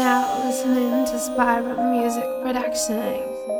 now listening to Spiral Music Productions.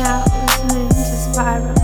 Now listening to Spiral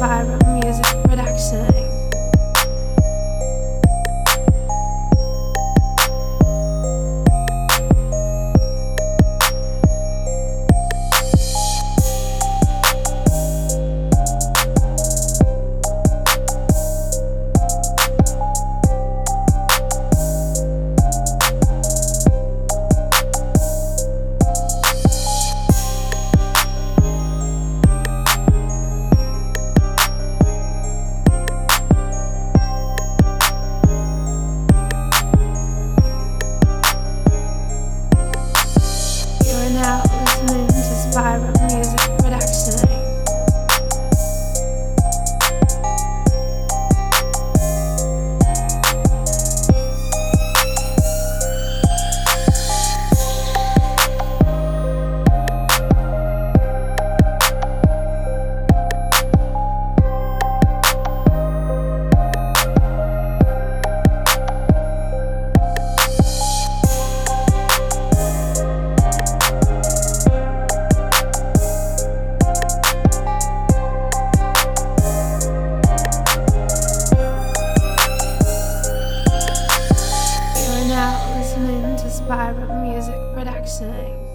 listening Spiral Music Production.